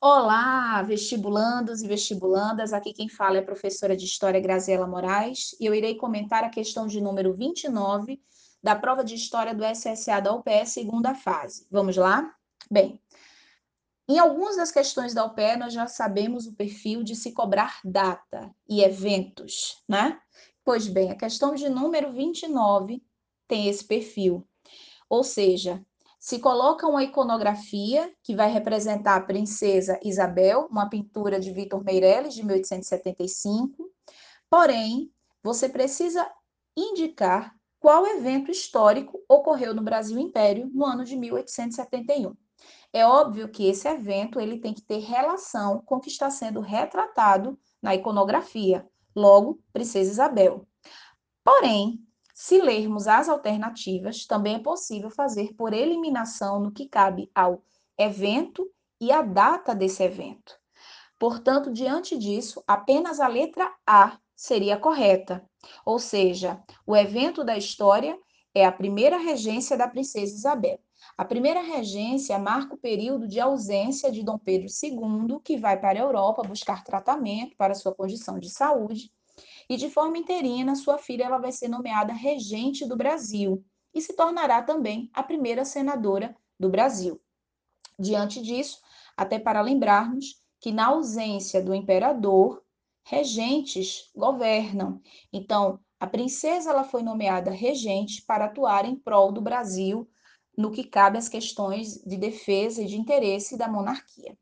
Olá, vestibulandos e vestibulandas. Aqui quem fala é a professora de História Graziela Moraes e eu irei comentar a questão de número 29 da prova de História do SSA da UPE, segunda fase. Vamos lá? Bem, em algumas das questões da UPE nós já sabemos o perfil de se cobrar data e eventos, né? Pois bem, a questão de número 29 tem esse perfil. Ou seja, se coloca uma iconografia que vai representar a princesa Isabel, uma pintura de Vitor Meirelles, de 1875. Porém, você precisa indicar qual evento histórico ocorreu no Brasil Império no ano de 1871. É óbvio que esse evento ele tem que ter relação com o que está sendo retratado na iconografia, logo, Princesa Isabel. Porém, se lermos as alternativas, também é possível fazer por eliminação no que cabe ao evento e a data desse evento. Portanto, diante disso, apenas a letra A seria correta, ou seja, o evento da história é a primeira regência da princesa Isabel. A primeira regência marca o período de ausência de Dom Pedro II, que vai para a Europa buscar tratamento para sua condição de saúde, e de forma interina, sua filha ela vai ser nomeada regente do Brasil e se tornará também a primeira senadora do Brasil. Diante disso, até para lembrarmos que na ausência do imperador, regentes governam. Então, a princesa ela foi nomeada regente para atuar em prol do Brasil no que cabe às questões de defesa e de interesse da monarquia.